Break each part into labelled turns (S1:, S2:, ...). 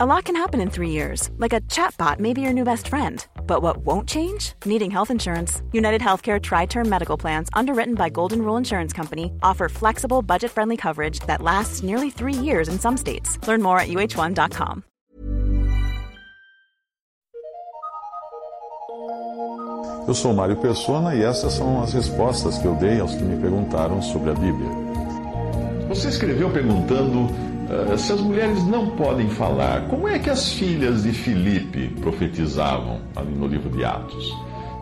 S1: A lot can happen in three years, like a chatbot may be your new best friend. But what won't change? Needing health insurance. United Healthcare Tri Term Medical Plans, underwritten by Golden Rule Insurance Company, offer flexible, budget friendly coverage that lasts nearly three years in some states. Learn more at uh1.com.
S2: Eu sou Mário Persona e essas são as respostas que eu dei aos que me perguntaram sobre a Bíblia. Você escreveu perguntando se as mulheres não podem falar. Como é que as filhas de Filipe profetizavam ali no livro de Atos?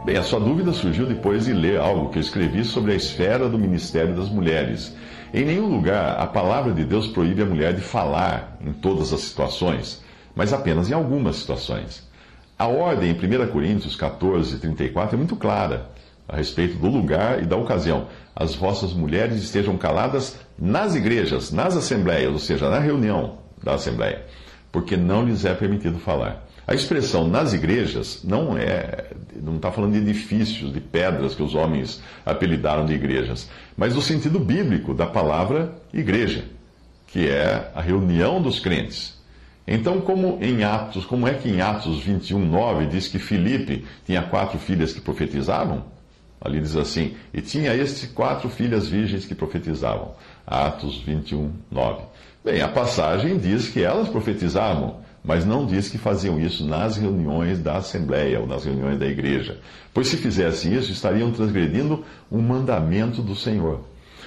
S2: Bem, a sua dúvida surgiu depois de ler algo que eu escrevi sobre a esfera do ministério das mulheres. Em nenhum lugar a palavra de Deus proíbe a mulher de falar em todas as situações, mas apenas em algumas situações. A ordem em 1 Coríntios 14, 34 é muito clara a respeito do lugar e da ocasião. As vossas mulheres estejam caladas nas igrejas, nas assembleias, ou seja, na reunião da assembleia, porque não lhes é permitido falar. A expressão nas igrejas não é, não está falando de edifícios, de pedras que os homens apelidaram de igrejas, mas no sentido bíblico da palavra igreja, que é a reunião dos crentes. Então, como em Atos, como é que em Atos 21, 9 diz que Filipe tinha quatro filhas que profetizavam? Ali diz assim: E tinha este quatro filhas virgens que profetizavam. Atos 21, 9. Bem, a passagem diz que elas profetizavam, mas não diz que faziam isso nas reuniões da Assembleia ou nas reuniões da igreja. Pois se fizessem isso, estariam transgredindo um mandamento do Senhor.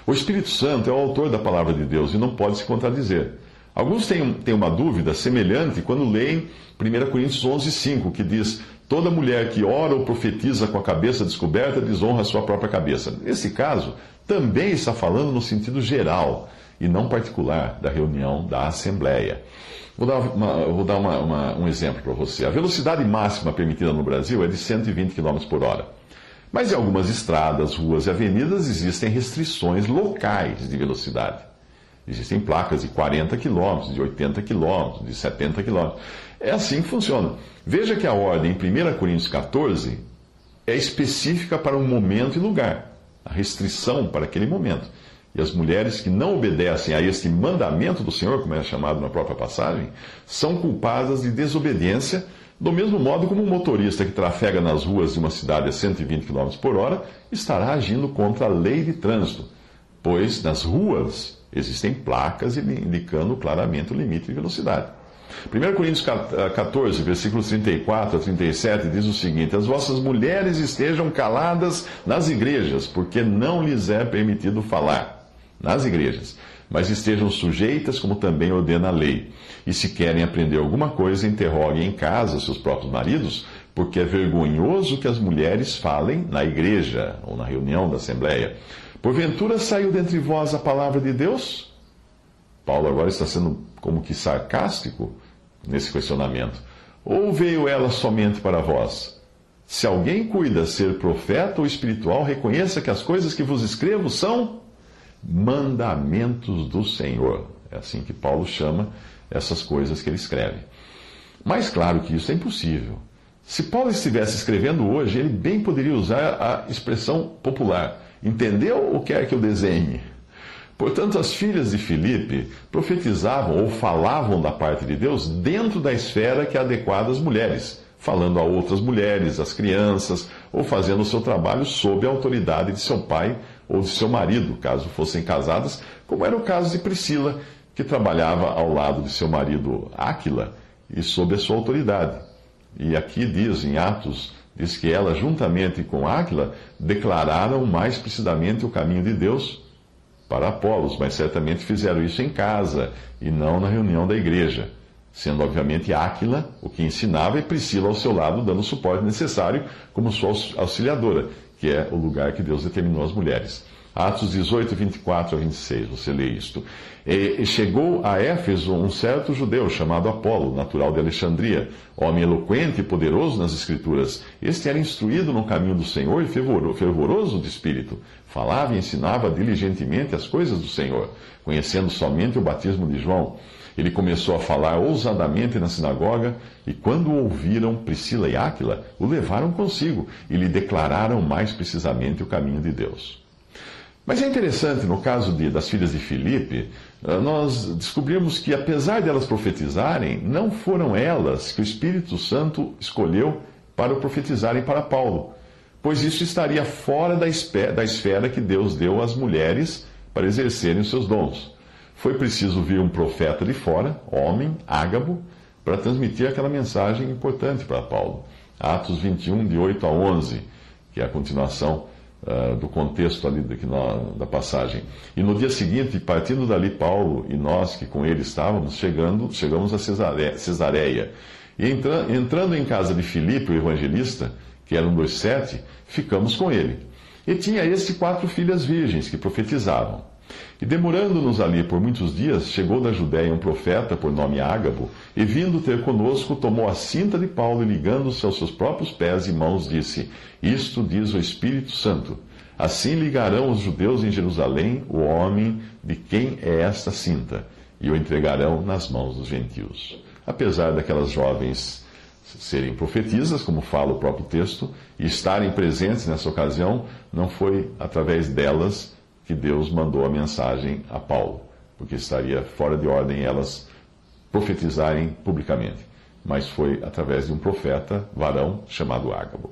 S2: O Espírito Santo é o autor da palavra de Deus e não pode se contradizer. Alguns têm, têm uma dúvida semelhante quando leem 1 Coríntios 11, 5, que diz: Toda mulher que ora ou profetiza com a cabeça descoberta desonra a sua própria cabeça. Nesse caso, também está falando no sentido geral e não particular da reunião da Assembleia. Vou dar, uma, vou dar uma, uma, um exemplo para você. A velocidade máxima permitida no Brasil é de 120 km por hora. Mas em algumas estradas, ruas e avenidas existem restrições locais de velocidade. Existem placas de 40 km, de 80 km, de 70 km. É assim que funciona. Veja que a ordem em 1 Coríntios 14 é específica para um momento e lugar, a restrição para aquele momento. E as mulheres que não obedecem a este mandamento do Senhor, como é chamado na própria passagem, são culpadas de desobediência, do mesmo modo como um motorista que trafega nas ruas de uma cidade a 120 km por hora estará agindo contra a lei de trânsito, pois nas ruas existem placas indicando claramente o limite de velocidade. 1 Coríntios 14, versículos 34 a 37 diz o seguinte: As vossas mulheres estejam caladas nas igrejas, porque não lhes é permitido falar. Nas igrejas. Mas estejam sujeitas, como também ordena a lei. E se querem aprender alguma coisa, interroguem em casa seus próprios maridos, porque é vergonhoso que as mulheres falem na igreja ou na reunião da assembleia. Porventura saiu dentre vós a palavra de Deus? Paulo agora está sendo como que sarcástico nesse questionamento. Ou veio ela somente para vós? Se alguém cuida ser profeta ou espiritual, reconheça que as coisas que vos escrevo são mandamentos do Senhor. É assim que Paulo chama essas coisas que ele escreve. Mas claro que isso é impossível. Se Paulo estivesse escrevendo hoje, ele bem poderia usar a expressão popular: entendeu ou quer que eu desenhe? Portanto, as filhas de Filipe profetizavam ou falavam da parte de Deus dentro da esfera que é adequada às mulheres, falando a outras mulheres, às crianças, ou fazendo o seu trabalho sob a autoridade de seu pai ou de seu marido, caso fossem casadas, como era o caso de Priscila, que trabalhava ao lado de seu marido Áquila e sob a sua autoridade. E aqui diz em Atos, diz que ela, juntamente com Áquila, declararam mais precisamente o caminho de Deus para Apolos, mas certamente fizeram isso em casa e não na reunião da igreja, sendo obviamente Áquila o que ensinava e Priscila ao seu lado dando o suporte necessário como sua auxiliadora, que é o lugar que Deus determinou às mulheres. Atos 18, 24 a 26, você lê isto. E chegou a Éfeso um certo judeu chamado Apolo, natural de Alexandria, homem eloquente e poderoso nas Escrituras. Este era instruído no caminho do Senhor e fervoroso de espírito. Falava e ensinava diligentemente as coisas do Senhor, conhecendo somente o batismo de João. Ele começou a falar ousadamente na sinagoga, e quando ouviram Priscila e Áquila, o levaram consigo e lhe declararam mais precisamente o caminho de Deus. Mas é interessante, no caso de, das filhas de Filipe, ah, nós descobrimos que, apesar de elas profetizarem, não foram elas que o Espírito Santo escolheu para profetizarem para Paulo, pois isso estaria fora da esfera que Deus deu às mulheres para exercerem os seus dons. Foi preciso vir um profeta de fora, homem, ágabo, para transmitir aquela mensagem importante para Paulo. Atos 21, de 8 a 11, que é a continuação uh, do contexto ali da, nós, da passagem. E no dia seguinte, partindo dali, Paulo e nós que com ele estávamos, chegando, chegamos a Cesareia. E entra, entrando em casa de Filipe, o evangelista, que era um dos sete, ficamos com ele. E tinha este quatro filhas virgens que profetizavam. E demorando-nos ali por muitos dias, chegou da Judéia um profeta por nome Ágabo, e vindo ter conosco, tomou a cinta de Paulo e ligando-se aos seus próprios pés e mãos, disse: Isto diz o Espírito Santo. Assim ligarão os judeus em Jerusalém o homem de quem é esta cinta, e o entregarão nas mãos dos gentios. Apesar daquelas jovens serem profetisas, como fala o próprio texto, e estarem presentes nessa ocasião, não foi através delas que Deus mandou a mensagem a Paulo, porque estaria fora de ordem elas profetizarem publicamente. Mas foi através de um profeta, varão, chamado Ágabo.